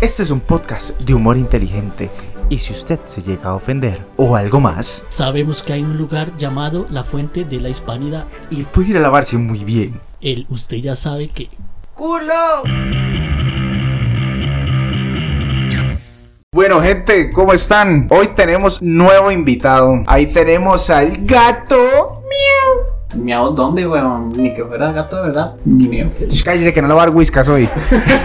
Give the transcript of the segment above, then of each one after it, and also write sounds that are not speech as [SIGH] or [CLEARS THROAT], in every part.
Este es un podcast de humor inteligente y si usted se llega a ofender o algo más, Sabemos que hay un lugar llamado la Fuente de la Hispanidad. y puede ir a lavarse muy bien. El usted ya sabe que. Bueno, gente, ¿cómo están? Hoy tenemos nuevo invitado. Ahí tenemos al gato. Miau, ¿dónde, weón? Ni que fuera gato de verdad, ni mío. Cállese que no le va a dar whiskas hoy.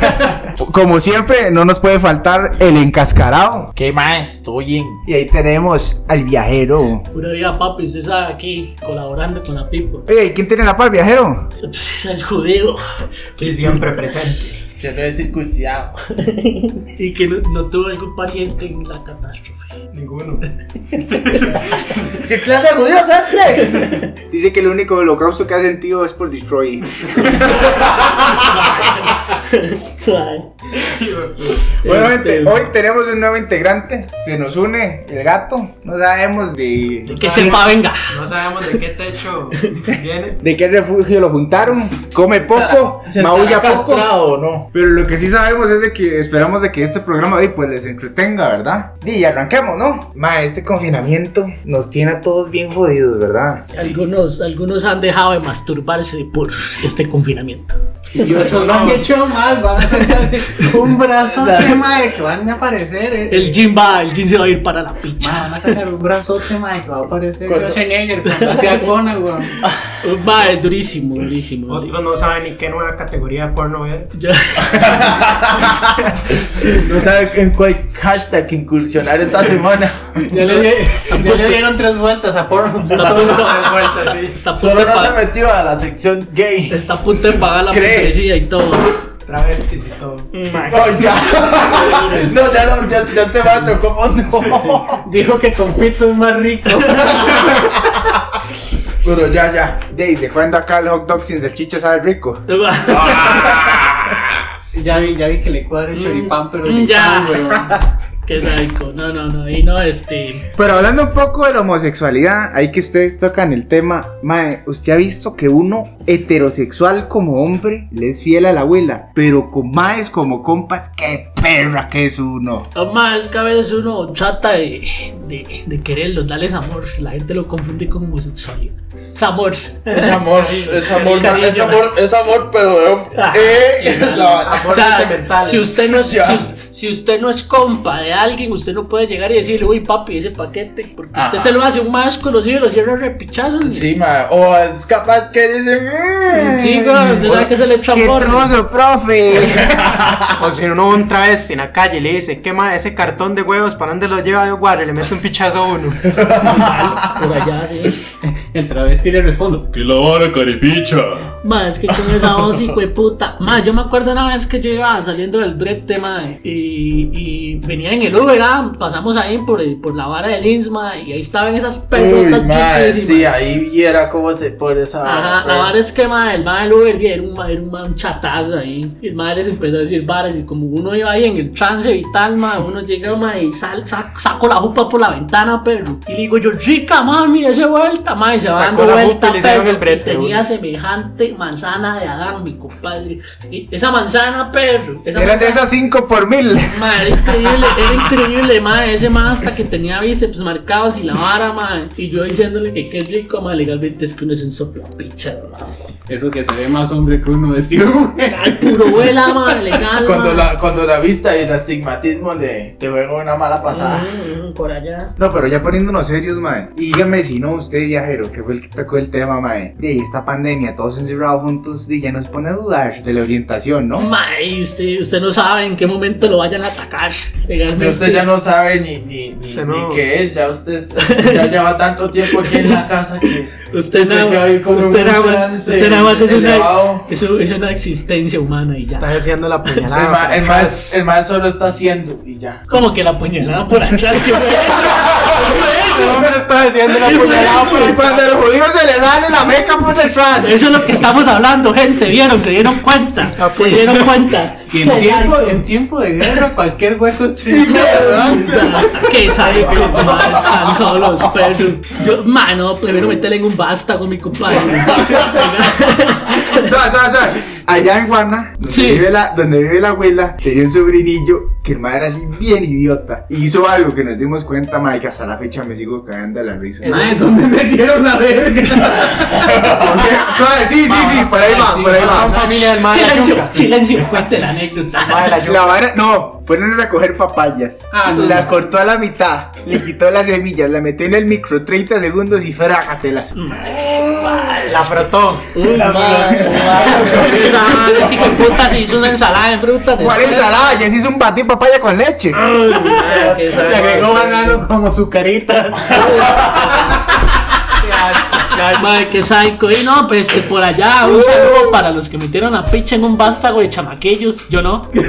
[LAUGHS] Como siempre, no nos puede faltar el encascarado. ¿Qué más? Estoy bien. Y ahí tenemos al viajero. Pura vida, papi, usted sabe aquí, colaborando con la People. Oye, ¿y ¿quién tiene la paz, viajero? El judío. Que siempre presente. Que no es circuncidado. [LAUGHS] Y que no, no tuvo algún pariente en la catástrofe. Ninguno. ¿Qué clase de judíos es este? Dice que el único holocausto que ha sentido es por Detroit. [LAUGHS] [LAUGHS] Bueno, gente, Este, hoy tenemos un nuevo integrante. Se nos une el gato. No sabemos de, Que sepa, venga. No sabemos de qué techo viene. [LAUGHS] de qué refugio lo juntaron. Come poco, ¿Se maulla poco. o no? Pero lo que sí sabemos es de que esperamos de que este programa de hoy pues les entretenga, ¿verdad? Y arranquemos, ¿no? Ma, este confinamiento nos tiene a todos bien jodidos, ¿verdad? Algunos, algunos han dejado de masturbarse por este confinamiento. Y otros lo [LAUGHS] han hecho más, van a sacarse un brazo tema de que van a aparecer. eh, El Jim va, el Jim se va a ir para la Ma, picha. van a sacar un brazote, ma, que va a aparecer Cuando- Schwarzenegger cuando hacía Conan, weón. Va, es durísimo, durísimo. Otros no saben ni qué nueva categoría de porno ver. Ya- [LAUGHS] No sabe en cuál hashtag incursionar esta semana. Ya le, di- ya le dieron tres vueltas a porno. Está a punto, vueltas, sí. está a punto Solo de no se metió a la sección gay. está a punto de pagar la membresía y todo. Travestis y todo. No, ya. [LAUGHS] No, ya no, ya, ya te va a tocó fondo. Dijo que con pito es más rico. [LAUGHS] Pero ya, ya. De, ¿de cuándo acá el hot dog sin salchicha sabe rico? Ya vi, ya vi que le cuadra el choripán, pero Mm, sin ya. pan, weón. [LAUGHS] Qué sádico. No, no, no. Y no, este. Pero hablando un poco de la homosexualidad, ahí que ustedes tocan el tema, Mae, ¿usted ha visto que uno heterosexual como hombre le es fiel a la abuela? Pero con Maes como compas, qué perra que es uno. Más es que a veces uno trata de, de, de quererlos, darles amor. La gente lo confunde con homosexualidad. Es amor. Es amor, [LAUGHS] es amor, cariño. es amor, es amor, pero de hombre. Eh, y [LAUGHS] esa vara. O sea, sentimentales. si usted, no es, si, us- si usted no es compa de alguien, usted no puede llegar y decirle, uy, papi, ese paquete. Porque usted se lo hace un más conocido y lo cierra repichazos. Sí, ma. O es capaz que dice. "Mm". Sí, güey, usted sabe que se le echa ¡Qué trozo, profe! [LAUGHS] O si uno ve un travesti en la calle y le dice, quema ese cartón de huevos, ¿para dónde lo lleva de guardia? Le mete un pichazo a uno. [LAUGHS] Por allá, sí. El travesti le respondo. Que la vara caripicha. Más es que con esa voz, hijo de puta. Más, yo me acuerdo una vez que yo iba saliendo del brete, mae, y, y venía en el Uber, ah, pasamos ahí por, el- por la vara del Isma, y ahí estaban esas ma, chiquísimas. sí, ahí viera cómo se pone esa. Ajá, la vara es que mae, el mae del Uber y era un, era un, un chatazo ahí. Y el mae les empezó a decir varas, y como uno iba ahí en el trance vital, mae, uno llega mae, y sal, sac- saco la jupa por la ventana, perro. Y le digo yo, rica, mami, ese vuelta, mae, y se va Sacó dando la jupa vuelta, perro. el brete, y tenía uno. semejante manzana de Adán, mi compadre. Y esa manzana, perro. Esa Eran de manzana- esas 5 por mil. Mae, era increíble, era increíble, mae, ese mae hasta que tenía bíceps marcados y la vara, mae. Y yo diciéndole que qué rico, mae, legalmente es que uno es un soplapicha, mae. Eso que se ve más hombre que uno vestido [LAUGHS] de mujer. Ay, puro vuela, mae, legal, [LAUGHS] Cuando la, cuando la vista y el astigmatismo le te juega una mala pasada. Mm, mm, por allá. No, pero ya poniéndonos serios, mae. Y dígame si no, usted viajero, que fue el que tocó el tema, mae. De esta pandemia, todos encerrados juntos, y ya nos pone a dudar de la orientación, ¿no? Mae, usted, usted no sabe en qué momento lo vayan a atacar. Usted ya no sabe ni, ni, ni, Se ni no- qué es, ya usted [LAUGHS] ya lleva tanto tiempo aquí en la casa que Usted nada, usted nada, usted nada más es una, eso es una existencia humana y Está ya. haciendo la El puñalada. ma- por el atrás. más, el más solo está haciendo y ya. Como que la puñalada por atrás, [LAUGHS] que fue [LAUGHS] El hombre está haciendo la puñalada por Y atrás. cuando los judíos se les sale la meca por detrás. Eso es lo que estamos hablando, gente. ¿Vieron? ¿Se dieron cuenta? ¿Se dieron cuenta? Y en tiempo, en tiempo de guerra, cualquier hueco es. Hasta que [LAUGHS] sabe que los demás están solos, pero yo, mano, prefiero meterle en un vástago, mi compadre. [LAUGHS] Allá en Guana, donde, Sí. vive la, donde vive la abuela, tenía un sobrinillo que el madre era así bien idiota. Y hizo algo que nos dimos cuenta, madre, que hasta la fecha me sigo cagando de la risa. Mae, ¿dónde metieron la verga? [LAUGHS] Suave, sí, sí, sí, por ahí va, por ahí va, la Silencio, silencio, cuente la anécdota. La. La vara, no, fueron a recoger papayas. Ah, no, la no. cortó a la mitad, le quitó las semillas, la metió en el micro 30 segundos y frágatelas. La frotó. Uy, madre, madre, [LAUGHS] sí que puta se hizo una ensalada de frutas. ¿Cuál ensalada? Ya se hizo un batido papaya con leche. Ay, qué Le agregó banano como su carita. Madre, qué psycho. Y no, pues que por allá, un saludo para los que metieron a picha en un vástago de chamaquillos. Yo no. Que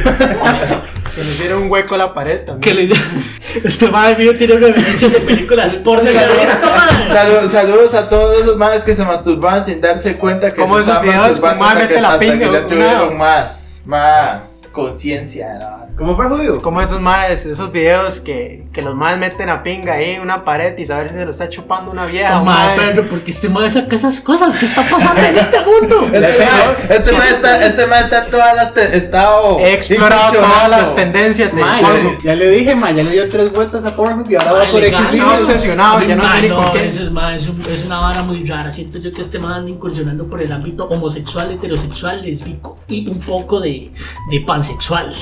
le hicieron un hueco a la pared también. Que le [LAUGHS] Este madre mío tiene referencias de películas [LAUGHS] porno. ¿ya lo visto, madre? Salud- saludos a todos esos madres que se masturbaban sin darse cuenta que se que masturbando hasta que, mete la hasta que pinga, ya un tuvieron lado. más, más conciencia. ¿no? ¿Cómo fue jodido? Es como esos maes, esos videos que, que los maes meten a pinga ahí en una pared y saber si se lo está chupando una vieja. un Madre, mae. pero porque este madre saca esas cosas. ¿Qué está pasando en este mundo? [LAUGHS] Este mae este mae está, este mae está en todas las está oh, He explorado todas las tendencias de Mae, Pornhub. ya le dije, mae, ya le dio tres vueltas a Pornhub y ahora va Mae, por X no, obsesionado, ya no sé Ay, ni con no, qué. eso es, ma, es, un- es una vara muy rara. Siento yo que este man anda incursionando por el ámbito homosexual, heterosexual, lesbico y un poco de, de pansexual.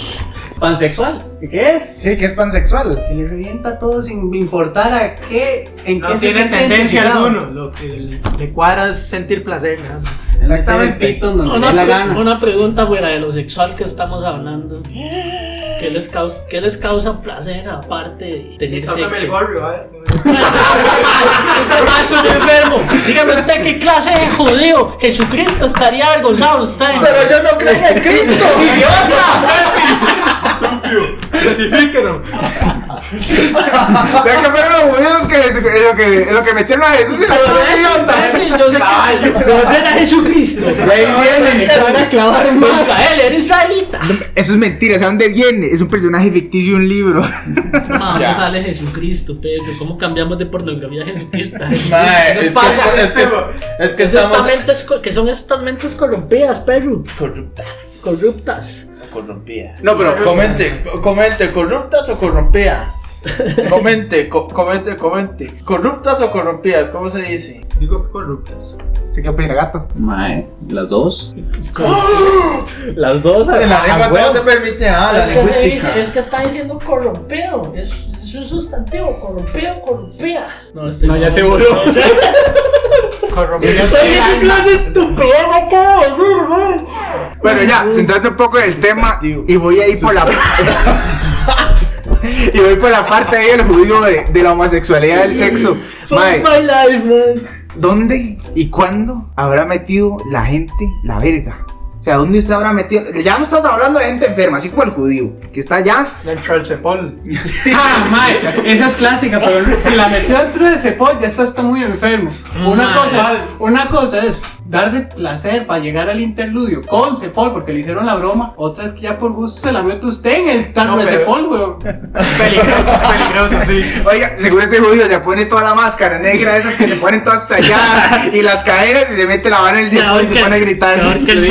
Pansexual. ¿Qué es? Sí, que es pansexual. Que le revienta todo sin importar a qué, en No qué se tiene siente tendencia alguna. Lo que le, cuadra es sentir placer. más. Exactamente. Una, la gana. una pregunta fuera de lo sexual que estamos hablando. [GASPS] [GASPS] ¿Qué les causa, qué les causa placer aparte de tener sexo? gorro, a [LAUGHS] ver. Este man es un enfermo. Dígame usted qué clase de judío Jesucristo estaría avergonzado usted. Pero yo no creo en Cristo. [LAUGHS] Clasifíquenlo. Vea que fueron los judíos que, lo que, lo que metieron a Jesús en la idiota. yo sé que dónde era Jesucristo. Ahí viene, y van a clavar Pues Israel, era israelita. Eso es mentira, ¿saben dónde viene? Es un personaje ficticio de un libro. [LAUGHS] No, Ya. no sale Jesucristo, Pedro. ¿Cómo cambiamos de pornografía a Jesucristo? Mae, ¿Qué nos es pasa? que, es que, es que Es estamos estas mentes que son estas mentes corrompidas, Pedro. corruptas. Corruptas. Corrompidas. No, pero Comente, co- comente, ¿corruptas o corrompidas? [LAUGHS] Comente, co- comente, comente. ¿Corruptas o corrompidas? ¿Cómo se dice? Digo que corruptas. ¿Sí qué opina, gato? Mae, las dos. [LAUGHS] Las dos En la lengua todo se permite, ah, la es, que dice, es que está diciendo corrompido. Es, es un sustantivo. Corrompido, corrompida. No, este No, ya se voló. [LAUGHS] Estupidez acabo de decir? Bueno, ya, centrando un poco en el tema y voy a ir por la [LAUGHS] y voy por la parte ahí del judío de, de la homosexualidad del sexo. Mae, my life, man. ¿dónde y cuándo habrá metido la gente la verga? O sea, ¿dónde usted habrá metido? Ya no estamos hablando de gente enferma, así como el judío, que está allá. Dentro del cepol. [LAUGHS] Ah, mae, esa es clásica, pero si la metió dentro de ese pot, ya está, está muy enfermo. Una Mae. cosa, es, una cosa es darse placer para llegar al interludio con Cepol porque le hicieron la broma. Otra es que ya por gusto se la mete usted en el tarro No, de Cepol, weón. [LAUGHS] Peligroso, peligroso, sí. Oiga, seguro este judío se pone toda la máscara negra, esas que se ponen todas talladas y las caderas y se mete la mano en el cielo y se pone a gritar. Que el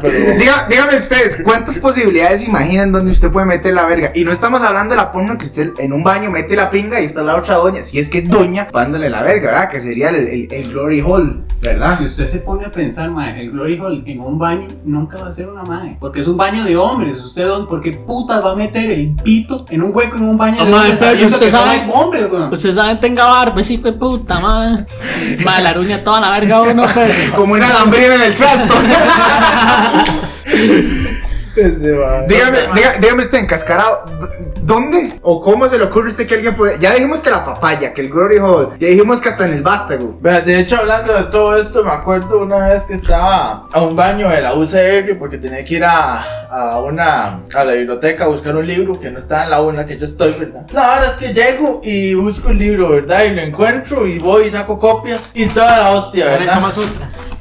pero- Diga- dígame ustedes, ¿cuántas posibilidades imaginan donde usted puede meter la verga? Y no estamos hablando de la porno que usted en un baño mete la pinga y está la otra doña, si es que es doña, dándole la verga, ¿verdad? Que sería el, el- el glory hall, ¿verdad? Si usted se pone a pensar, mae, el Glory Hall en un baño nunca va a ser una mae. Porque es un baño de hombres. Usted, don- ¿por qué putas va a meter el pito en un hueco en un baño de Oh, mae, hombres usted sabe- hombres, weón? Ustedes saben, tenga barba, hijo de puta, madre. Madre, la ruña toda la verga uno, [LAUGHS] pero. Como una lambrina en el trasto. [LAUGHS] Este, dígame, diga- dígame usted, encascarado, ¿d- ¿dónde o cómo se le ocurre a usted que alguien puede...? Ya dijimos que la papaya, que el glory hall, ya dijimos que hasta en el vástago. De hecho, hablando de todo esto, me acuerdo una vez que estaba a un baño de la UCR porque tenía que ir a, a una a la biblioteca a buscar un libro que no estaba en la una que yo estoy, ¿verdad? La verdad es que llego y busco el libro, ¿verdad? Y lo encuentro y voy y saco copias y toda la hostia, ¿verdad?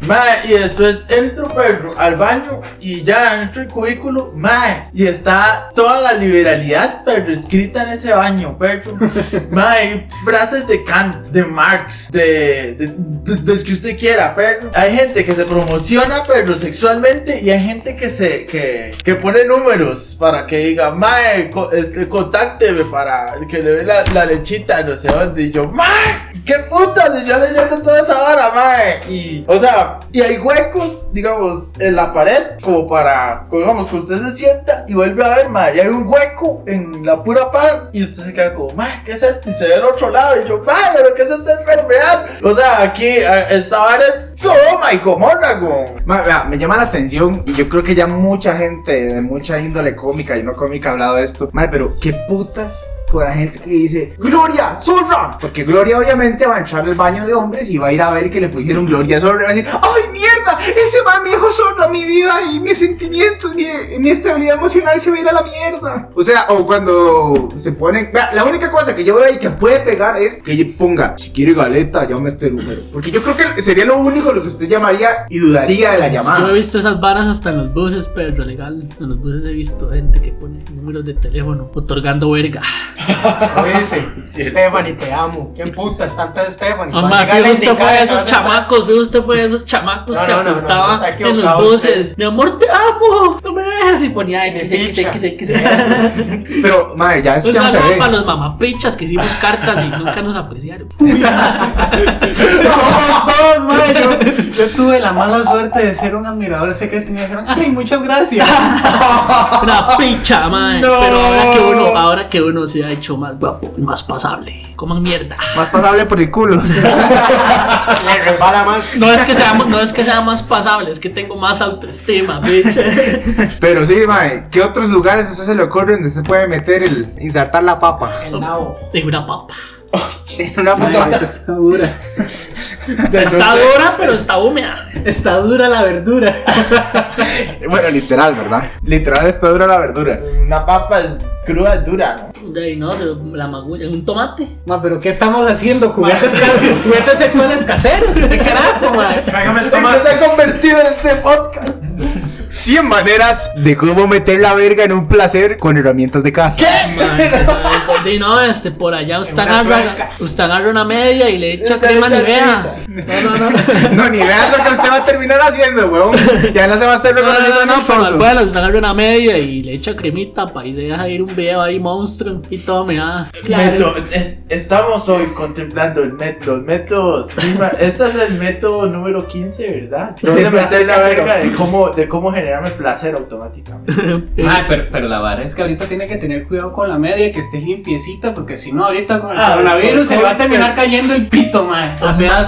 Mae, y después entro, perro, al baño y ya entro el cubículo, mae, y está toda la liberalidad, perro, escrita en ese baño, perro. [LAUGHS] Mae, frases de Kant, de Marx, de, de, de- del que usted quiera, perro. Hay gente que se promociona, perro, sexualmente y hay gente que se, que, que pone números para que diga, mae, co- este, contácteme para que le dé la, la lechita, no sé dónde, y yo, mae, qué putas, y yo leyendo toda esa vara, mae, y, o sea, y hay huecos, digamos, en la pared, como para, digamos, que usted se sienta y vuelve a ver, mae, y hay un hueco en la pura par, y usted se queda como, mae, ¿qué es esto? Y se ve al otro lado, y yo, mae, pero ¿qué es esta enfermedad? O sea, aquí, esta vara es Sodoma y Gomorra. Ma, me llama la atención y yo creo que ya mucha gente de mucha índole cómica y no cómica ha hablado de esto. Ma, pero qué putas con la gente que dice Gloria, zorra. Porque Gloria obviamente va a entrar al baño de hombres y va a ir a ver que le pusieron Gloria zorra y va a decir, ¡ay mierda! Ese man me dijo zorra, mi vida y mis sentimientos, mi, mi estabilidad emocional se va a ir a la mierda. O sea, o cuando se ponen... La única cosa que yo veo ahí que puede pegar es que ponga, si quiere galeta, llame este número. Porque yo creo que sería lo único lo que usted llamaría y dudaría de la llamada. Yo he visto esas varas hasta en los buses, pero legal. En los buses he visto gente que pone números de teléfono otorgando verga. Oíste, [LAUGHS] Stephanie, te amo. ¿Quién puta es tanta Stephanie? Mamá, usted fue de esos chamacos, fíjate usted fue de esos chamacos que apuntaba en los buses. Mi amor, te amo. No me dejes y ponía X, X. X, X, Pero, madre, ya eso Un ya no se ve. para los mamapichas que hicimos cartas y nunca nos apreciaron. [LAUGHS] Somos todos, mae. Yo, yo tuve la mala suerte de ser un admirador secreto y me dijeron, ay, muchas gracias. Una picha, madre. No. Pero ahora que uno, ahora que uno se hecho más guapo y más pasable. Coman mierda. Más pasable por el culo. [LAUGHS] Le resbala más. No es que sea, no es que sea más pasable, es que tengo más autoestima, bitch. Pero sí, mae, ¿qué otros lugares eso se le ocurre donde se puede meter el. insertar la papa? El nabo. Tengo una papa. En una Ay, puta. está dura. [LAUGHS] Está dura, pero está húmeda. Está dura la verdura. [LAUGHS] Bueno, literal, ¿verdad? Literal está dura la verdura. Una papa es cruda, es dura, ¿no? De ahí no, se la magulla. Un tomate. Ma, pero ¿qué estamos haciendo? ¿Juguetes, [LAUGHS] juguetes sexuales caseros? ¿Qué carajo, mae? Tráigame el ¿En qué se ha convertido en este podcast? 100 maneras de cómo meter la verga en un placer con herramientas de casa. Madre, que sabe, Di no, este, por allá usted agarra, usted agarra una media y le echa Usted crema Nivea. No, no, no. [LAUGHS] No, ni veas lo que usted va a terminar haciendo, weón. Ya no se va a hacer No, no, no, no, famoso. bueno, usted agarra una media y le echa cremita para y se deja ir un video ahí monstruo y todo, mira. Método- es- estamos hoy contemplando el met- los métodos. Este es el método número 15, ¿verdad? Donde De meter la verga de cómo, de cómo generarme placer automáticamente. [LAUGHS] Mae, pero, pero la vara es que ahorita tiene que tener cuidado con la media, que esté limpiecita, porque si no, ahorita con el Ah, coronavirus se le va a por- terminar cayendo el pito, mae.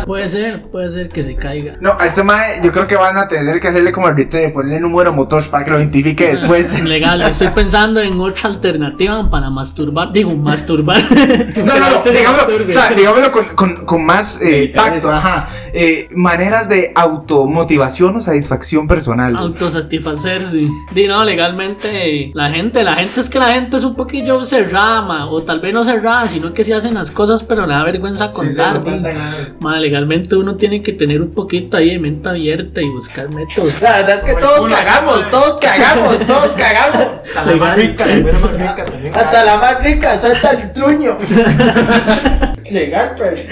Puede ser, puede ser que se caiga. No, a este mae yo creo que van a tener que hacerle como el rito de ponerle número motor para que lo identifique después. [LAUGHS] Legal, estoy pensando en otra alternativa para masturbar. Digo, masturbar. [LAUGHS] No, no, no, digámoslo, o sea, digámoslo con, con, con más eh, tacto, ajá. Eh, maneras de automotivación o satisfacción personal. Autosatisfacerse. [LAUGHS] Di no, legalmente la gente, la gente es que la gente es un poquillo cerrada, ma, o tal vez no cerrada, sino que se hacen las cosas pero le da vergüenza contar. Ma, legalmente uno tiene que tener un poquito ahí de mente abierta y buscar métodos. La verdad es que todos cagamos, todos cagamos, todos [LAUGHS] cagamos. Hasta la más rica, la más rica también. Hasta la más rica, suelta el truño. [LAUGHS] Legal, pues.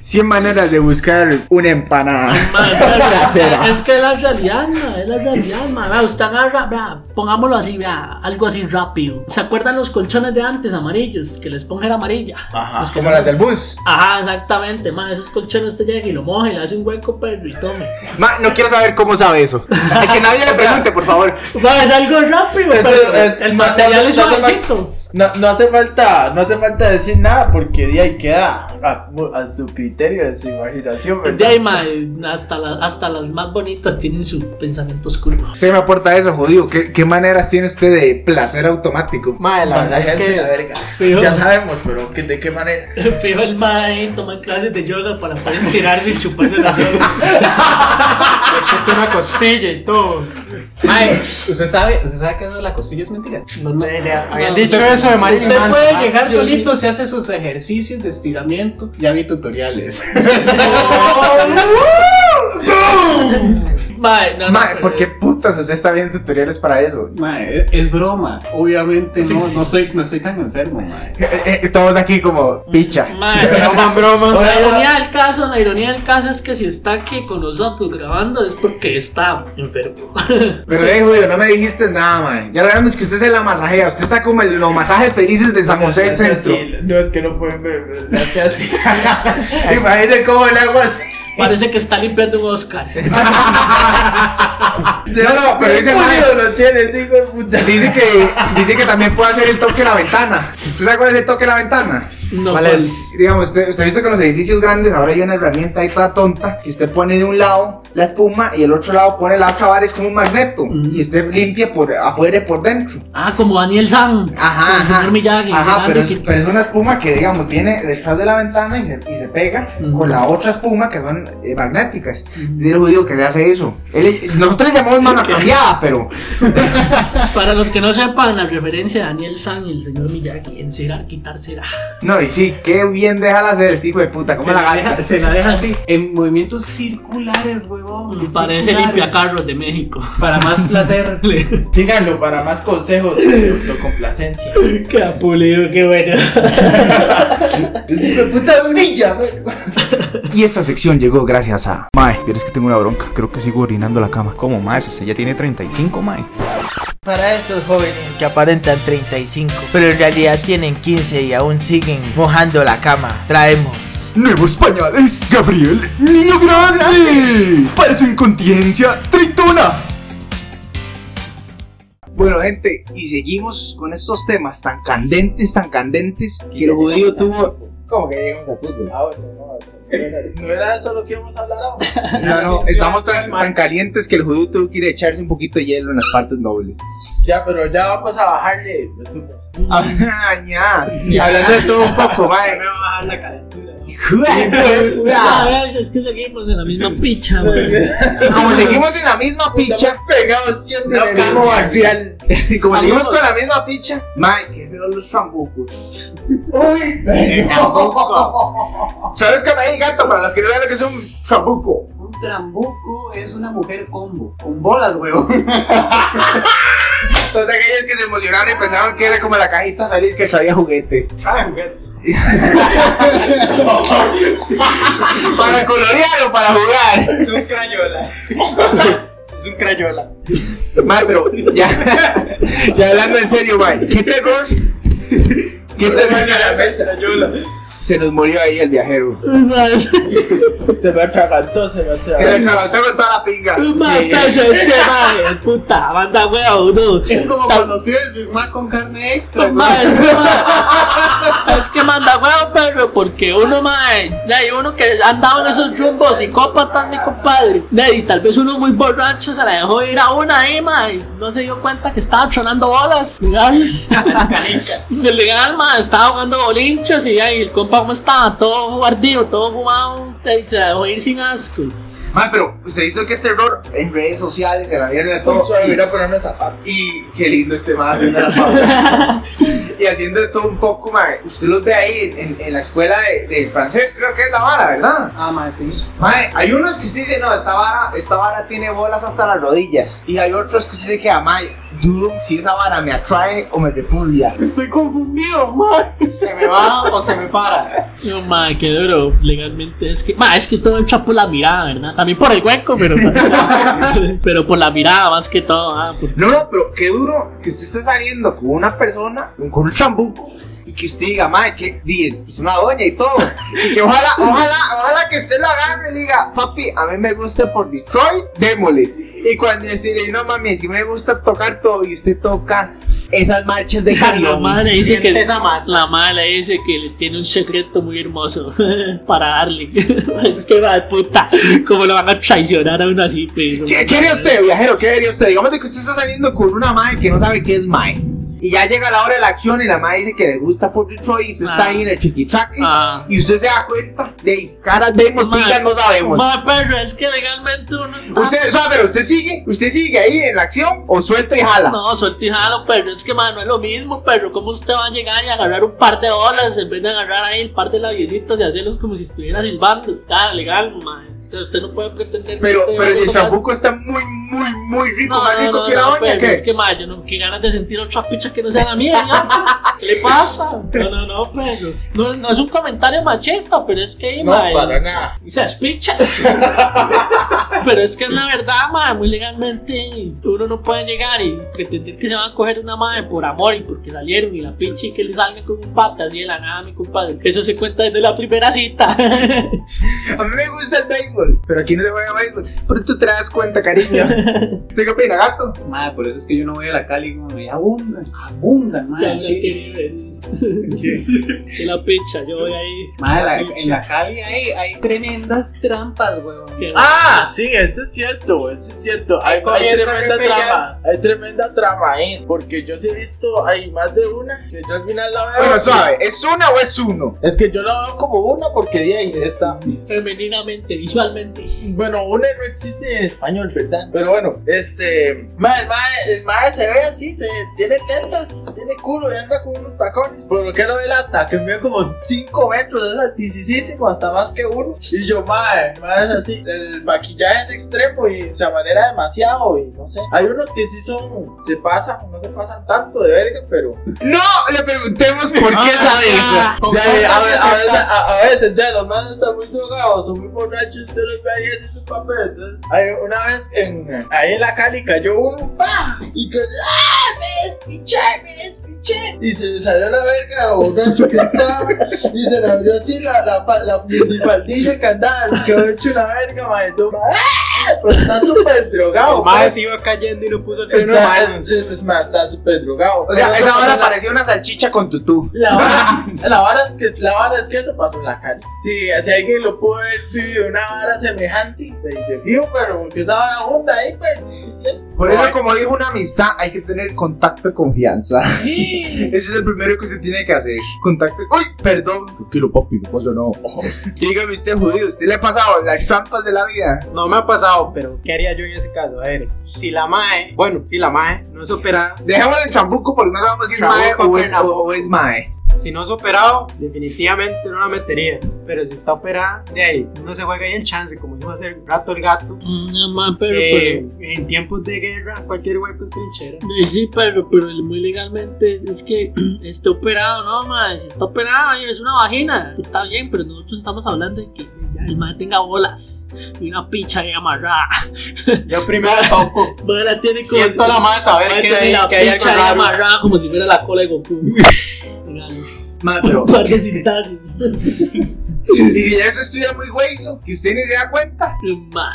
100 maneras de buscar una empanada. Ma, es, la- Casera. es que es la realidad, ma, es la realidad, ma. Usted agarra, pongámoslo así, vea, algo así rápido. ¿Se acuerdan los colchones de antes amarillos? Que la esponja era amarilla. Ajá, Los que Como las del bus. Ajá, exactamente, ma, esos colchones usted llega y lo moja y le hace un hueco, perro, y tome. Ma, no quiero saber cómo sabe eso. Hay que nadie le pregunte, por favor. [LAUGHS] Ma, es algo rápido, Es- pero es- el material no- es suavecito. No, no hace falta, no hace falta decir nada porque de ahí queda a, a su criterio, a su imaginación, ¿verdad? De ahí, ma, hasta, la- hasta las más bonitas tienen su pensamiento oscuro. Usted me aporta eso, jodido. ¿Qué, qué maneras tiene usted de placer automático? Madre, la verdad es Masajearse la que. verga. Fijo. Ya sabemos, pero ¿que- ¿de qué manera? [LAUGHS] Fijo el mae, toma clases de yoga para poder estirarse y chuparse la yoga. Mete [LAUGHS] una costilla y todo. Mae, ¿usted sabe, ¿usted sabe que eso de la costilla es mentira? No, no, le- habían No, dicho Usted- eso de Marilyn Usted puede Ah, llegar yo solito, se hace sus ejercicios de estiramiento. Ya vi tutoriales. [LAUGHS] Mae, no, no, Mae, ¿por qué putas usted está viendo tutoriales para eso? Mae, es, es broma. Obviamente no, no, estoy, no estoy tan enfermo, mae. Eh, eh, todos aquí como picha. Mae, Broma, [LAUGHS] broma. La ironía del caso, la ironía del caso es que si está aquí con nosotros grabando es porque está enfermo. [LAUGHS] Pero eh, judío, no me dijiste nada, mae. Ya sabemos que usted se la masajea. Usted está como en los masajes felices de San José del Centro. No, es que no pueden ver. [LAUGHS] Imagínense cómo le hago así. Parece que está limpiando un Oscar. [LAUGHS] No, no, pero dice, mae, Julio lo tienes, hijo de puta. dice que, dice que también puede hacer el toque de la ventana. ¿Usted sabe cuál es el toque de la ventana? No, ¿Cuál pues, es? Digamos, usted, usted ha visto que en los edificios grandes ahora hay una herramienta ahí toda tonta que usted pone de un lado la espuma y el otro lado pone la otra vara, es como un magneto. Mm. Y usted limpia por afuera y por dentro. Ah, como Daniel San. Ajá, el señor Miyagi. Ajá, pero es, pero es una espuma que, digamos, viene detrás de la ventana y se, y se pega con la otra espuma que son eh, magnéticas. Dice el judío que se hace eso. Él- nosotros le llamamos mano cambiada, pero. [LAUGHS] Para los que no sepan, la referencia Daniel San y el señor Miyagi, encerar, quitar cera. No, y sí, qué bien déjala hacer este hijo de puta. ¿Cómo se, la la gasta? deja, se la deja así. En movimientos circulares, huevón. Parece circulares. limpia carros de México. Para más [LAUGHS] placer. Síganlo para más consejos de autocomplacencia. Qué pulido, qué bueno. [LAUGHS] Hijo de puta brilla. [LAUGHS] Y esta sección llegó gracias a. Mae, pero es que tengo una bronca. Creo que sigo orinando la cama. ¿Cómo más? Usted ya tiene 35, mae. Para esos jóvenes que aparentan 35, pero en realidad tienen 15 y aún siguen mojando la cama, traemos. Nuevos pañales, Gabriel, niño grande. Para su incontinencia, tritona. Bueno, gente, y seguimos con estos temas tan candentes, tan candentes, que el judío tuvo. ¿Cómo que llegamos al fútbol? Ah, bueno, no, eso- [LAUGHS] no era- no era eso lo que íbamos a hablar ahora. No, no, [LAUGHS] estamos tan, tan calientes que el judío tuvo que ir a echarse un poquito de hielo en las partes nobles. Ya, pero ya vamos a bajarle los humos. [LAUGHS] Ah, ya. Hablando de todo un poco, mae. Me va a bajar la calentura. A ver, es que seguimos en la misma picha, como seguimos en la misma picha, Estamos pegados siempre No, en el mismo barrial. como seguimos con la misma picha, mae, qué feo los trambucos. Uy, ¿Sabes qué me di gato? Para las que no saben lo que es un trambuco. Un trambuco es una mujer combo. Con bolas, huevón. [LAUGHS] Entonces aquellos que se emocionaron y pensaban que era como la cajita feliz que traía juguete. [LAUGHS] ¿Para colorear o para jugar? Es un crayola. es un crayola. Mae, pero ya, ya hablando en serio, mae. ¿Qué terror? ¿Qué terror? Se nos murió ahí el viajero. se me atragantó, se me atragantó. calentó con toda la pinga. Es que, man, puta, manda huevo, uno. Es como cuando pides el Big Mac con carne extra, huevón. es, que, man, es que manda huevo, perro, porque uno, de ahí uno que ha andado en esos rumbos psicópatas, mi compadre. De ahí, tal vez uno muy borracho se la dejó ir a una ahí, y no se dio cuenta que estaba tronando bolas. Legal. [LAUGHS] Canicas. Legal, man, estaba jugando bolinchos y ahí el compa, ¿cómo estaba? Todo ardido, todo fumado. la dejó ir sin ascos. Mae, pero usted visto qué terror en redes sociales, en la mierda de todo. Suave, Y- mira ponerme zapatos. Y qué lindo este man haciendo la pausa. [LAUGHS] y haciendo de todo un poco, mae. Usted los ve ahí en, en la escuela de, de francés, creo que es la vara, ¿verdad? Ah, mae, sí. Mae, hay unos que usted dice, no, esta vara, esta vara tiene bolas hasta las rodillas. Y hay otros que usted dice que, ah, mae, dudo si esa vara me atrae o me repudia. Estoy confundido, mae. ¿Se me va o se me para? Yo, madre, qué duro, legalmente. Es que, madre, es que todo entra por la mirada, ¿verdad? También por el hueco, pero, [LAUGHS] pero por la mirada más que todo. Ah, por- No, no, pero qué duro que usted esté saliendo con una persona, con un chambuco. Y que usted diga, madre, que di, es una doña y todo. Y que ojalá, ojalá, ojalá que usted lo agarre y diga, papi, a mí me gusta por Detroit, démosle. Y cuando decirle, no mami, es que me gusta tocar todo y usted toca esas marchas de [LAUGHS] La carión. madre le dice que masa. la madre le dice que le tiene un secreto muy hermoso [LAUGHS] para darle. [LAUGHS] es que va puta, cómo lo van a traicionar a uno así, pero. ¿Qué, qué haría usted, viajero? ¿Qué haría usted? Digamos de que usted está saliendo con una madre que no sabe qué es mae. Y ya llega la hora de la acción y la madre dice que le gusta por Detroit y usted está Ah. ahí en el chiquitraque. Ah. Y usted se da cuenta de caras vemos, pilas no sabemos. pero es que legalmente uno está. Usted, o sea, pero usted sigue, usted sigue ahí en la acción o suelta y jala. No, suelta y jalo, pero es que, man, no es lo mismo, pero ¿cómo usted va a llegar y agarrar un par de olas en vez de agarrar ahí el par de labiecitos y hacerlos como si estuviera silbando? Claro, legal, man. O sea, usted no puede pretender Pero, pero si el champuco está muy, muy, muy rico, No, más no, rico no, que la no, doña, ¿qué? es que ma, yo no, qué ganas de sentir otra picha que no sea la mía, señor. ¿Qué le pasa? No, no, no, pero no, no es un comentario machista, pero es que, No, ma, para nada. se espicha. pero es que es la verdad, ma, muy legalmente uno no puede llegar y pretender que se van a coger una madre por amor y porque salieron y la pinche que le salga con un pata así de la nada, mi compadre. Eso se cuenta desde la primera cita. A mí me gusta el béisbol, pero aquí no se juega béisbol. Pero tú te das cuenta, cariño. [LAUGHS] ¿Usted qué opina, gato? Madre, por eso es que yo no voy a la Cali, güey. Abundan, abundan, Ya madre. no Que la picha, yo voy ahí. Madre, la- en la Cali hay, hay tremendas trampas, weón. Ah, sí, eso es cierto, eso es cierto. Hay, tremenda trama, hay tremenda trama ahí. Porque yo sí he visto, hay más de una, que yo al final la veo. Bueno, suave, ¿es una o es uno? Es que yo la veo como una porque de ahí está. femeninamente, visualmente. Bueno, una no existe en español, ¿verdad? Pero bueno, este. Ma, el mae, el mae se ve así, se tiene tetas, tiene culo y anda con unos tacones. Por lo que no ve lata, que mide como 5 metros, es altísimo, hasta más que uno. Y yo, mae, mae es así. El maquillaje es extremo y se amanera demasiado. Y no sé. Hay unos que sí son, se pasan, no se pasan tanto de verga, pero. No, le preguntemos por qué sabe eso. Ya, ya, a, ve- a veces, a, a veces ya los manes están muy drogados, son muy borrachos, usted los ve ahí haciendo un papel. Entonces, hay una vez en, ahí en la Cali cayó uno, ¡pa! Y que, ¡ah! Me despiché, me despiché. Y se le salió la verga borracho que estaba. Y se le abrió así la, la, la, minifaldilla que andaba, se quedó hecho una verga, maestro. ¡Ah! Pero está súper drogado. El pues. se iba cayendo y no puso el freno es, es, es más, está súper drogado. O sea, Pero esa la- parecía una salchicha con tutú. la vara, [LAUGHS] la vara es que la vara es que eso pasó en la calle. Si, si alguien lo pudo haber vivido una vara semejante de, de fijo, pero porque esa vara junta ahí, pero sí. Por eso, como dijo una amistad, hay que tener contacto de confianza. [LAUGHS] Ese es el primero que usted tiene que hacer. Contacto. ¡Uy! Perdón. Tranquilo, papi, no pasa [LAUGHS] no. Dígame usted, judío, ¿usted le ha pasado las trampas de la vida? No me ha pasado, pero ¿qué haría yo en ese caso? A ver, si la mae, bueno, si la mae no es operada, Dejémoslo en chambuco porque no sabemos si es mae o es, Fernando. o- o es mae. Si no es operado, definitivamente no la metería. Pero si está operada, de ahí, uno se juega ahí el chance, como dijo hace rato el gato. No, ma, pero, Eh, en tiempos de guerra, cualquier hueco es trinchera. pero. Sí, pero, pero muy legalmente es que [CLEARS THROAT] está operado, no, ma. Si está operado, es una vagina. Está bien, pero nosotros estamos hablando de que el man tenga bolas y una picha amarrada. [LAUGHS] Yo primero toco. [LAUGHS] La tiene como. Siento la mae saber que, tiene hay- la que hay algo raro. amarrada como si fuera la cola de Goku. [LAUGHS] Mae, pero. Un par de cintazos. [LAUGHS] Y si eso estudia muy hueso, que usted ni se da cuenta. Ma,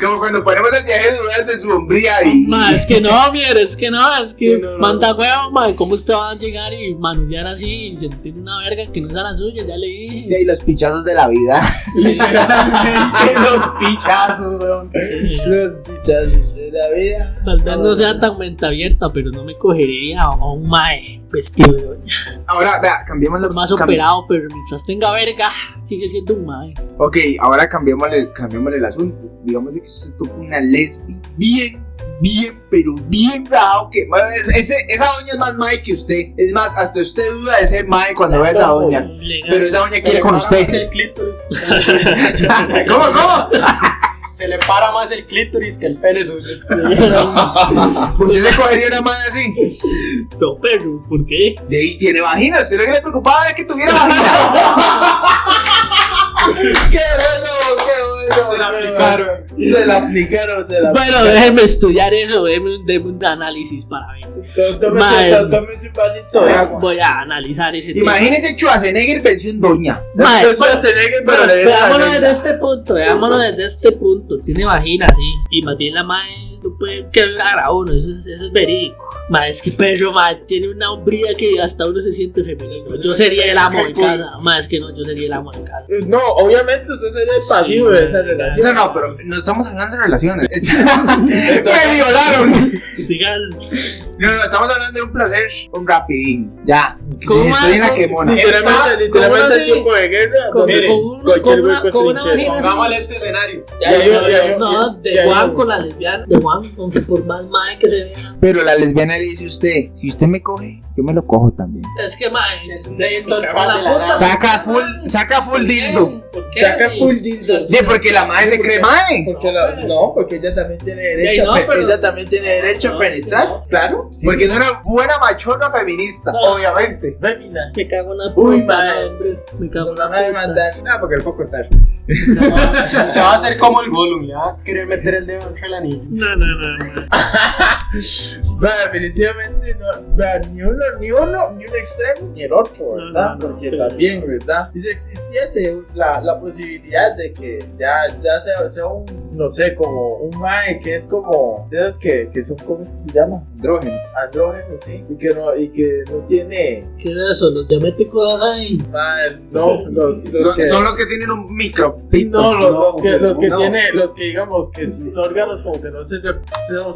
Como cuando ponemos el viaje de dudar de su hombría y. Ma, es que no, mire, es que no, es que Sí, no, no. manda huevo, ma, ¿cómo usted va a llegar y manosear así y sentir una verga que no es la suya? Ya le Y dije. ahí los pichazos de la vida. Sí. [LAUGHS] Los pichazos, weón. Los pichazos la vida. Tal vez no sea tan mente abierta, pero no me cogería a un mae vestido de doña. Ahora, vea, cambiemos Por más cam- operado, pero mientras tenga verga, [LAUGHS] sigue siendo un mae. Ok, ahora cambiémosle, cambiémosle el asunto. Digamos de que usted toca una lesbi bien, bien, pero bien que bueno, ese- esa doña es más mae que usted. Es más, hasta usted duda de ser mae cuando ve a esa doña. Legal. Pero esa doña quiere con usted. el. [LAUGHS] [LAUGHS] ¿Cómo, cómo? Se le para más el clítoris que el pene suyo. [LAUGHS] ¿Usted se cogería una mae así? No, pero, ¿por qué? De ahí tiene vagina. ¿Usted lo que le preocupaba era que tuviera vagina? [LAUGHS] [LAUGHS] ¡Qué bueno, qué bueno! Se la aplicaron. Se la aplicaron, se la Bueno, déjeme estudiar eso, déjeme un análisis para ver. Tómese, un vasito de agua. Voy a analizar ese tema. Imagínese Schwarzenegger versión doña. Negue, pero le desde este punto, veámoslo desde este punto. Tiene vagina, sí. Y más bien la mae no puede quebrar a uno, eso es, eso es verídico. Mae, es que perro, mae, tiene una hombría que hasta uno se siente femenino. Yo sería el amo de casa. Mae, es que no, yo sería el amo de casa. No, obviamente usted sería el pasivo de esa relación. No, no, pero no estamos hablando de relaciones. [LAUGHS] Me violaron. Digan, No, no, estamos hablando de un placer, un rapidín. Ya. ¿Cómo Sí, estoy en la quemona. Literalmente, literalmente ¿cómo en tiempo de guerra, Con- mire, con cualquier con una- hueco es trinchera. Pongámosle este escenario. Ya, ya, ya, ya, no, ya, de ya, Juan con la lesbiana. De Juan man, aunque por más mae que se vea. Pero la lesbiana le dice usted, si usted me coge, yo me lo cojo también. Es que mae, De el la puta-. Saca full, saca full dildo. ¿Por qué Saca así? full dildos. Sí, porque la madre se cree mae. Porque la- no, porque ella también tiene derecho, no, pero- ella también tiene derecho No, a penetrar. no. Claro. Porque es una buena machona feminista, No. obviamente. Féminas. Me cago en la Uy, puta, mae. hombres. Me cago en la puta. demandar. No, porque lo puedo cortar. Usted va a hacer como el Gollum, le va a querer meter el dedo entre el anillo. No, no, [LAUGHS] definitivamente no, ni uno, ni uno, ni un extremo, ni el otro, ¿verdad? Porque también, ¿verdad? Y si existiese la, la posibilidad de que ya, ya sea, sea un, no sé, como un mae que es como, de esos que, que son, ¿cómo es que se llama? Andrógenos. Andrógenos, sí. Y que no, y que no tiene, ¿Qué es eso? Los diaméticos ahí. no, los, los Son, que... son los que tienen un micro. no, los, los que, los que no. tiene, los que digamos que sus órganos como que no se,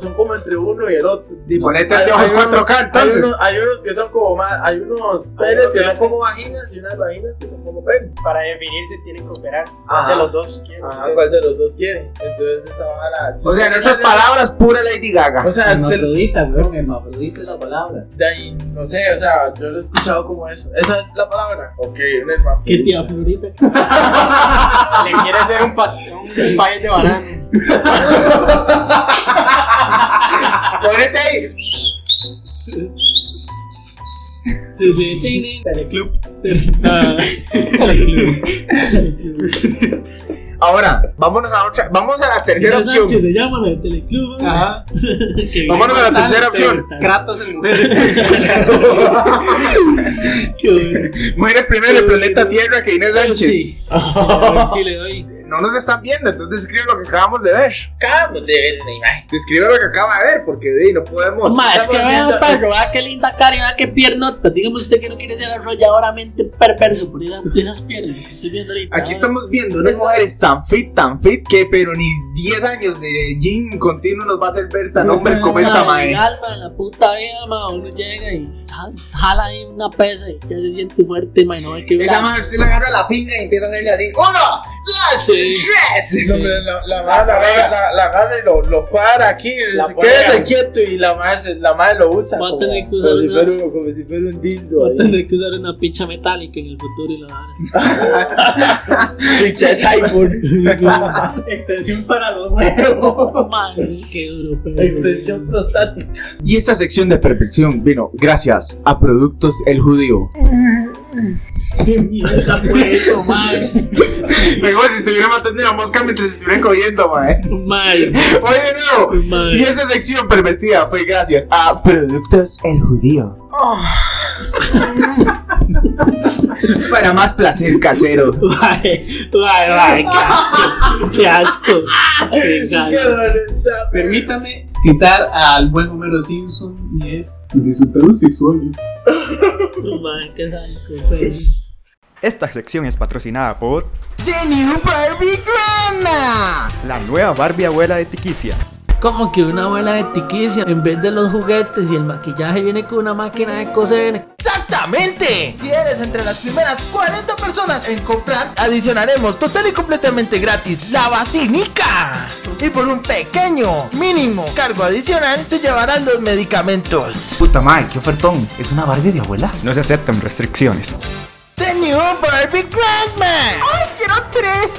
son como entre uno y el otro. Ponete hay unos- 4K Hay entonces. unos, hay unos que son como más, hay unos penes que son como vaginas y unas vaginas que son como penes. Para definirse tienen que operar. Ajá. De los dos quieren. Ajá. ¿cuál de los dos quiere? Entonces esa vara. O sea, en esas palabras, pura Lady Gaga. O sea, se- Weón, hermafrodita es la palabra. de ahí, no sé, o sea, yo lo he escuchado como eso. ¿Esa es la palabra? Ok, un hermafrodita. ¿Qué tía Florita? [LAUGHS] Le quiere hacer un, pastel, un pay de banano. [LAUGHS] Ponete ahí. Sí, sí. Teleclub. [LAUGHS] Ah. Ahora, vámonos a otra, vamos a la tercera Mira, Sánchez opción. se llama la de Teleclub. ¿no? Ajá. [LAUGHS] Vámonos a la tercera opción. Kratos en mujeres. [LAUGHS] Muere primero el planeta Tierra que Inés Sánchez. Sí, sí, sí, si le doy. No nos están viendo, entonces describe lo que acabamos de ver. Acabamos de ver una imagen. Describe lo que acaba de ver, porque de no podemos. Ma, es que vea, perro, vea qué linda cara y vea qué piernota. Dígame usted que no quiere ser arrolladoramente perverso por esa- esas piernas que estoy viendo ahorita. Aquí estamos viendo unas mujeres tan fit, tan fit, que pero ni 10 años de gym continuo nos va a hacer ver tan hombres como esta mae. Legal, ma, en la puta vida, ma, uno llega y ja- jala ahí una pesa y ya se siente fuerte, ma, no ve que Esa mae, usted le agarra la pinga y empieza a hacerle así: ¡Uno! ¡Dos! La, la, madre la, agarra- y lo, lo cuadra aquí, ahí. quieto y la madre, la madre lo usa Va a como, tener que como usar si una- fuera, un- como si fuera un dildo Va a ahí. tener que usar una picha metálica en el futuro y la vara. Pinche cyborg. Extensión para los huevos. Ma, qué duro, pero. Extensión prostática. Y esta sección de perfección vino gracias a Productos El Judío. Qué mierda fue eso, ma. Mejor si estuviera matando una mosca mientras se estuvieran cogiendo, mae. Ma, Oye, no. ma. Y esta sección pervertida fue gracias a Productos El Judío. Para más placer casero. Vale, vale, vale, qué asco, qué asco. Qué. Permítame citar al buen Homero Simpson y es resultados sexuales. [LAUGHS] Madre, qué asco, fue. Esta sección es patrocinada por ¡The New Barbie Grandma! la nueva Barbie abuela de Tiquicia. Como que una abuela de tiquicia, en vez de los juguetes y el maquillaje, viene con una máquina de coser. ¡Exactamente! Si eres entre las primeras 40 personas en comprar, adicionaremos total y completamente gratis la vacinica. Y por un pequeño, mínimo cargo adicional, te llevarán los medicamentos. Puta madre, qué ofertón. ¿Es una Barbie de abuela? No se aceptan restricciones. The New Barbie Grandma. ¡Ay, quiero tres!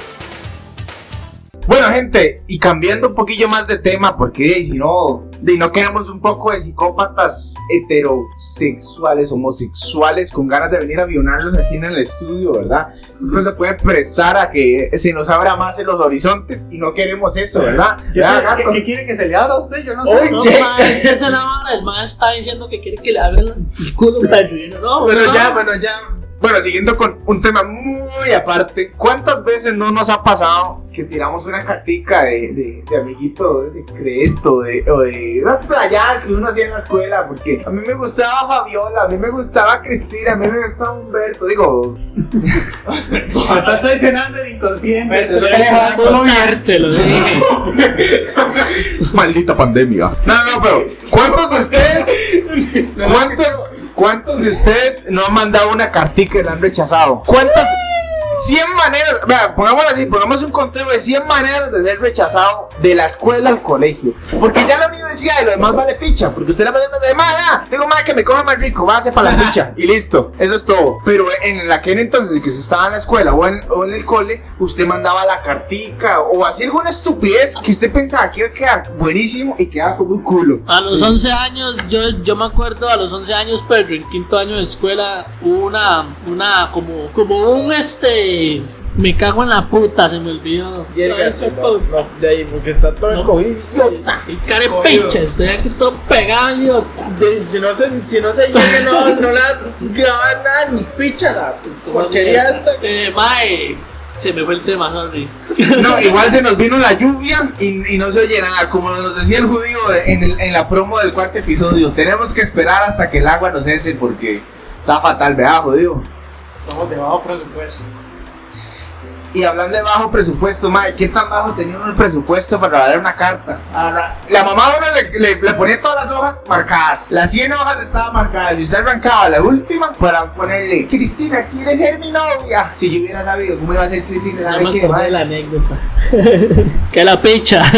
Bueno, gente, y cambiando un poquillo más de tema, porque si no, de no queremos un poco de psicópatas heterosexuales, homosexuales, con ganas de venir a avionarlos aquí en el estudio, ¿verdad? Estas cosas se pueden prestar a que se nos abra más en los horizontes y no queremos eso, ¿verdad? ¿Verdad, ¿Qué, qué quiere que se le abra a usted? Yo no sé. Oye, No, madre, es que es la vara. El man está diciendo que quiere que le abran el culo y uno, No, Pero no. ya, bueno, ya. Bueno, siguiendo con un tema muy aparte, ¿cuántas veces no nos ha pasado que tiramos una cartica de, de, de amiguito de secreto de, o de esas playadas que uno hacía en la escuela? Porque a mí me gustaba Fabiola, a mí me gustaba Cristina, a mí me gustaba Humberto. Digo, [LAUGHS] Me está traicionando el inconsciente. Te [LAUGHS] maldita pandemia. No, no, no, pero ¿cuántos de ustedes, [LAUGHS] cuántos, cuántos de ustedes no han mandado una cartica y la han rechazado? ¿Cuántas, 100 maneras, vea, pongámoslo así, pongamos un conteo de 100 maneras de ser rechazado de la escuela al colegio. Porque ya la universidad y lo demás vale picha. Porque usted la mañana de mala, tengo más que me come más rico, va a hacer para la picha. Y listo, eso es todo. Pero en la que entonces que usted estaba en la escuela o en, o en el cole, usted mandaba la cartica o hacía alguna estupidez que usted pensaba que iba a quedar buenísimo y quedaba como un culo. A los 11 años, yo, yo me acuerdo a los 11 años, pero en quinto año de escuela hubo una, una, como, como un este, me cago en la puta, se me olvidó. Yerga, ¿Sabes sí, qué no, no, de ahí, porque está todo No. encogido. idiota. Y care pinche, estoy aquí todo pegado, idiota. De- si no se, si no se llega, no, no la graba nada, ni picha la porquería esta. Eh, mae, se me fue el tema, sorry. No, igual se nos vino la lluvia y, y no se oye nada. Como nos decía el judío en, el- en la promo del cuarto episodio, tenemos que esperar hasta que el agua nos cese porque está fatal, ¿verdad, judío? Somos de bajo presupuesto. Y hablando de bajo presupuesto, madre, ¿qué tan bajo tenía uno el presupuesto para dar una carta? La mamá a uno le, le- le ponía todas las hojas marcadas. Las 100 hojas estaban marcadas. Y usted arrancaba la última para ponerle, Cristina, ¿quiere ser mi novia? Si yo hubiera sabido cómo iba a ser Cristina, No ¿sabe me qué, madre? la anécdota. [LAUGHS] que la picha. [LAUGHS]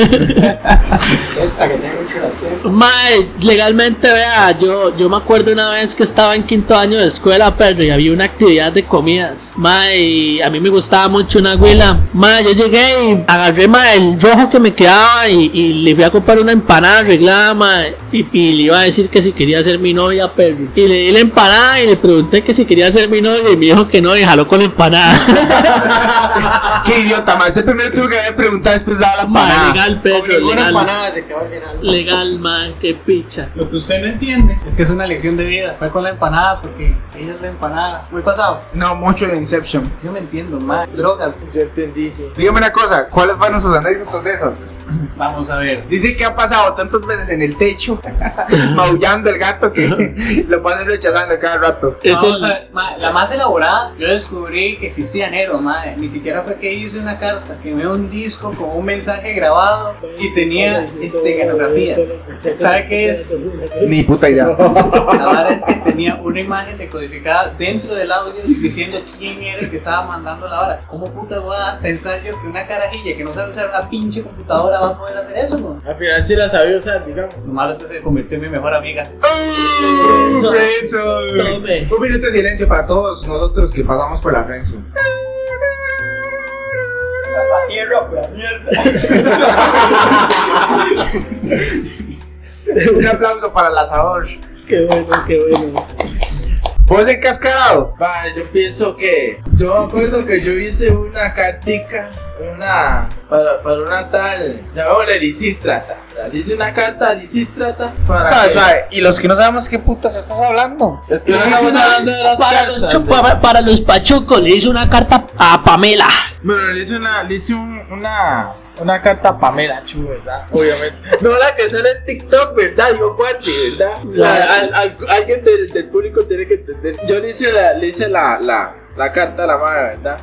Esta que tiene mucho las piernas. Mae, legalmente, vea, yo, yo me acuerdo una vez que estaba en quinto año de escuela, pero y había una actividad de comidas. Y a mí me gustaba mucho una huila. Mae, yo llegué y agarré, mae, el rojo que me quedaba y, y le fui a comprar una empanada arreglada, mae. Y, y le iba a decir que si quería ser mi novia, pero. Y le di la empanada y le pregunté que si quería ser mi novia y me dijo que no y jaló con la empanada. [LAUGHS] Qué idiota, más. Ese primero tuvo que haber preguntado después de dar la empanada. legal, Con pero ninguna legal. empanada se quedó al final. Legal, mae, qué picha. Lo que usted no entiende es que es una lección de vida. Fue con la empanada porque ella es la empanada. Muy pasado. No, mucho de Inception. Yo me entiendo, más drogas. Yo entendí, sí. Dígame una cosa, ¿cuáles fueron sus anécdotas de esas? [CLEARS THROAT] Vamos a ver. Dice que ha pasado tantas veces en el techo, [LAUGHS] maullando el gato que [LAUGHS] lo pasan rechazando cada rato. Eso Vamos a ver, ma, la más elaborada, yo descubrí que existía Nero, madre. Ni siquiera fue que hice una carta, que me un disco con un mensaje grabado y tenía este, ganografía. ¿Sabe qué es? Ni puta idea. La verdad es que tenía una imagen decodificada dentro del audio diciendo quién era el que estaba mandando la hora. ¿Cómo puta voy a pensar yo que una carajilla que no sabe usar una pinche computadora va a poder hacer eso, no? Al final sí la sabía usar, digamos. Lo malo es que se convirtió en mi mejor amiga. ¡Oh, friendzone! Un minuto de silencio para todos nosotros que pasamos por la friendzone. Salvatierra, pura mierda. [LAUGHS] Un aplauso para el asador. Qué bueno, qué bueno. ¿Vos encascarado? Va, yo pienso que. Yo me acuerdo que yo hice una cartica, una. Para, para una tal. Llamémosle Lisístrata. Le hice una carta a Lisístrata. Para ¿Sabes, que- sabes? Y los que no sabemos qué putas estás hablando. Es que no estamos hablando de las Para cartas. los, chupa- para los pachucos le hice una carta a Pamela. Bueno, le hice una. Le hice un- una. Una carta a Pamela Chu, ¿verdad? Obviamente. No la que sale en TikTok, ¿verdad? Digo, Cuarti, ¿verdad? La- al- al- alguien del, del público tiene que entender. Yo le hice la, le hice la, la, la carta a la madre, ¿verdad?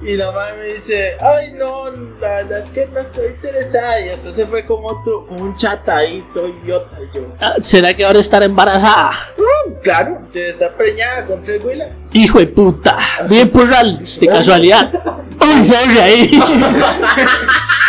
Y la madre me dice, ay no, la verdad es que no estoy interesada. Y eso se fue como otro, como un chat ahí, todo idiota. Y yo, Ah, ¿Será que ahora estará embarazada? claro, te está preñada con tres huilas. Hijo de puta. Bien plural, de casualidad. [LAUGHS] Uy, sorry ahí. [LAUGHS]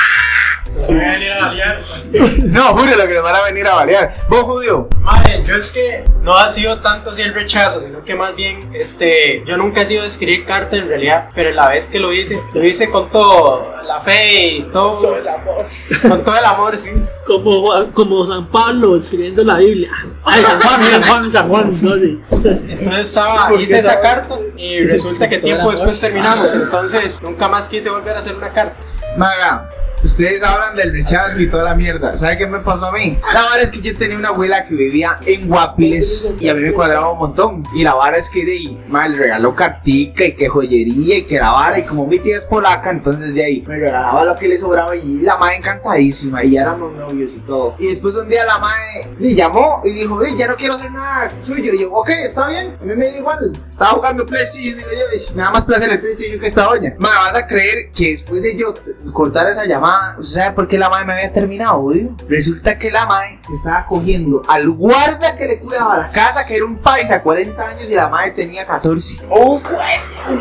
No, juro lo que nos van a venir a balear. ¿Vos, judío? Madre, yo es que no ha sido tanto así el rechazo, sino que más bien, este, yo nunca he sido de escribir carta en realidad, pero la vez que lo hice, lo hice con todo, la fe y todo, Todo el amor. con todo el amor, sí. Como, Juan- como San Pablo escribiendo la Biblia. Ay, San Juan, San Juan, San Juan, sorry. Entonces estaba, ¿Por qué hice esa no? carta y resulta que tiempo después terminamos, entonces nunca más quise volver a hacer una carta. Maga, ustedes hablan del rechazo y toda la mierda. ¿Sabe qué me pasó a mí? La vara es que yo tenía una abuela que vivía en Guapiles y a mí me cuadraba un montón. Y la vara es que de ahí, mal regaló cartica y que joyería y que la vara. Y como mi tía es polaca, entonces de ahí me regalaba lo que le sobraba y la madre encantadísima. Y ya éramos novios y todo. Y después un día la madre le llamó y dijo, "Ey, ya no quiero hacer nada suyo. Y yo, ok, está bien. A mí me da igual. Estaba jugando PlayStation y digo yo, "Ish, me da más placer el PlayStation que esta doña. Madre, vas a creer que después de yo cortar esa llamada Ma, ¿usted sabe por qué la madre me había terminado, odio? Resulta que la madre se estaba cogiendo al guarda que le cuidaba la casa, que era un paisa, 40 años, y la madre tenía 14. ¡Oh, güey!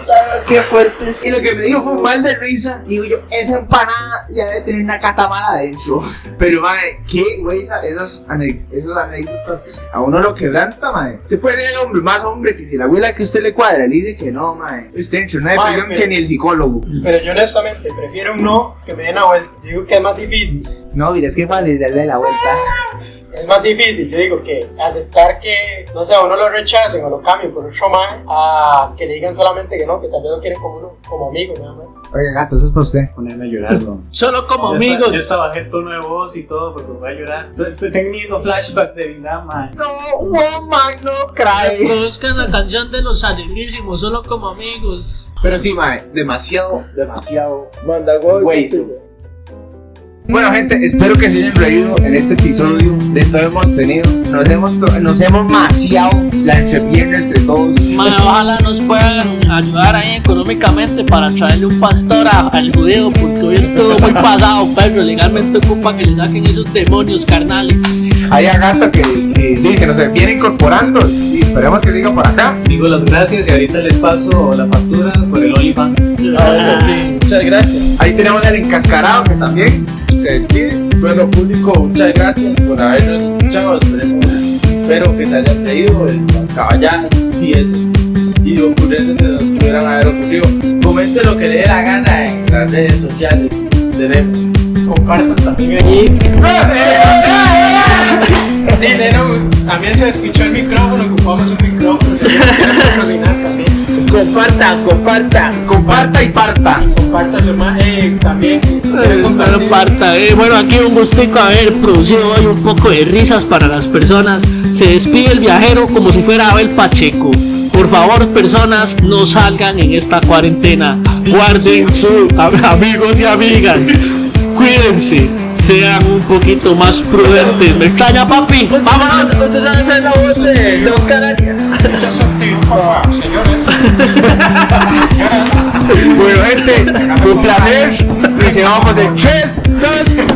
¡Qué fuerte! Y lo que me dijo fue un mal de risa. Digo yo, esa empanada ya debe tener una catamara adentro. Pero, madre, qué, güey, esa- esas, anécdotas a uno lo quebranta, madre. Usted puede ser hombre, más hombre que si la abuela que usted le cuadra le dice que no, madre. Usted entra en una depresión que ni el psicólogo. Pero yo honestamente prefiero un no que me den la vuelta. Digo que es más difícil. No, mira, es que es fácil darle la vuelta. Es más difícil, yo digo que aceptar que, no sé, a uno lo rechacen o lo cambien por otro man, a que le digan solamente que no, que tal vez lo quieren como uno, como amigo nada más. Oiga, gato, eso es para usted. Ponerme a llorar, no. Solo como amigos. Está, ya está bajé el tono de voz y todo porque voy a llorar. Estoy, estoy teniendo flashbacks de vida, man. No, woman, no cry. Conozcan la canción de los alienísimos, solo como amigos. Pero sí, madre, demasiado, demasiado Manda gol. Güey, Bueno, gente, espero que se hayan reído en este episodio de todo hemos tenido. Nos hemos, nos hemos maciado la entrepierna entre todos. Ojalá nos puedan ayudar ahí económicamente para traerle un pastor a- al judío, porque hoy es todo muy pasado, perro. Legalmente ocupa que le saquen esos demonios carnales. Hay a gato que, que dice, no sé, viene incorporando y esperemos que siga por acá. Digo las gracias y ahorita les paso la factura por el OnlyFans. Ah, sí. Muchas gracias. Ahí tenemos al encascarado que también se despide. Bueno, público, muchas gracias por habernos escuchado. Esperemos, espero que se hayan de las caballadas, piezas y ocurrencias que nos pudieran haber ocurrido. Comente lo que le dé la gana en las redes sociales. Tenemos. Compartan también allí. Dile, no, también se despichó el micrófono, ocupamos un micrófono, patrocinar también. Compartan, compartan. Comparta y parta. Comparta su hermano, eh, también. Eh, compartir. no parta, eh. Bueno, aquí un gustico haber producido hoy un poco de risas para las personas. Se despide el viajero como si fuera Abel Pacheco. Por favor, personas, no salgan en esta cuarentena. Guarden sus amigos y amigas. Cuídense. Sean un poquito más prudentes. ¿Me extraña, papi? Vámonos, usted sabe hacer la voz de, de Oscar Arias. Eso es activo, papá, señores. [LAUGHS] Bueno, gente, un placer. Dice, vamos en tres, dos,